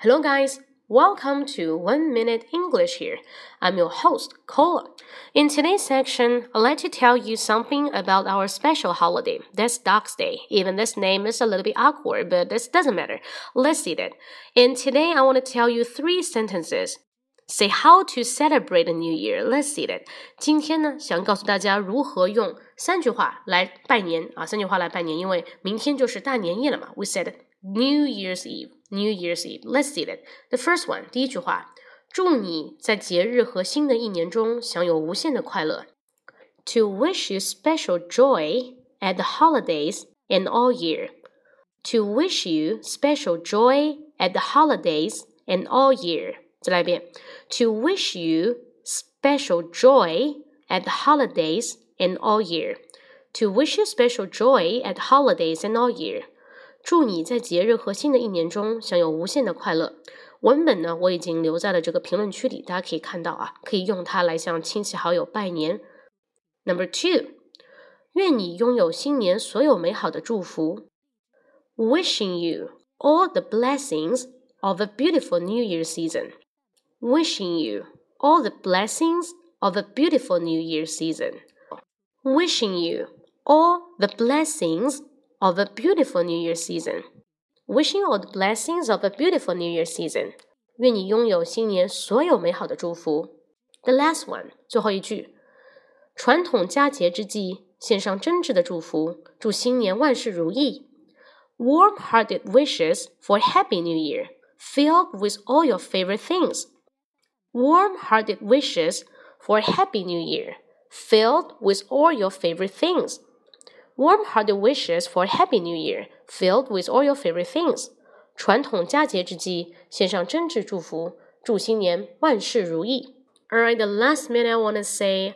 Hello, guys. Welcome to One Minute English here. I'm your host, Cola. In today's section, I'd like to tell you something about our special holiday. That's Dog's Day. Even this name is a little bit awkward, but this doesn't matter. Let's see that. And today, I want to tell you three sentences. Say how to celebrate a new year. Let's see that. 今天呢，想告诉大家如何用三句话来拜年啊，三句话来拜年，因为明天就是大年夜了嘛。We said New Year's Eve. New Year's Eve. Let's see it. The first one，第一句话，祝你在节日和新的一年中享有无限的快乐。To wish you special joy at the holidays and all year. To wish you special joy at the holidays and all year. 再来一遍。To wish you special joy at the holidays and all year. To wish you special joy at holidays and all year. 祝你在节日和新的一年中享有无限的快乐。文本呢，我已经留在了这个评论区里，大家可以看到啊，可以用它来向亲戚好友拜年。Number two，愿你拥有新年所有美好的祝福。Wishing you all the blessings of a beautiful New Year season. Wishing you all the blessings of a beautiful New Year season. Wishing you all the blessings of a beautiful New Year season. Wishing all the blessings of a beautiful New Year season. 愿你拥有新年所有美好的祝福。The last one，最后一句，传统佳节之际，献上真挚的祝福，祝新年万事如意。Warm-hearted wishes for a happy New Year, filled with all your favorite things. Warm-hearted wishes for a happy New Year, filled with all your favorite things warm-hearted wishes for a happy new year, filled with all your favorite things. 传统佳节之际，献上真挚祝福，祝新年万事如意。Alright, the last minute I want to say,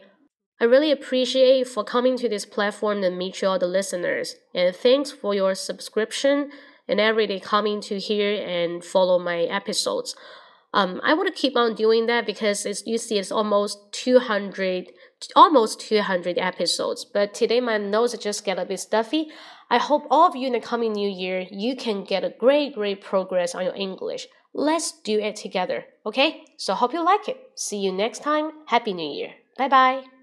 I really appreciate for coming to this platform and meet you all the listeners, and thanks for your subscription and every day coming to here and follow my episodes. Um, I want to keep on doing that because it's, you see, it's almost 200 almost 200 episodes. But today my nose just get a bit stuffy. I hope all of you in the coming new year, you can get a great, great progress on your English. Let's do it together, okay? So hope you like it. See you next time. Happy New Year. Bye bye.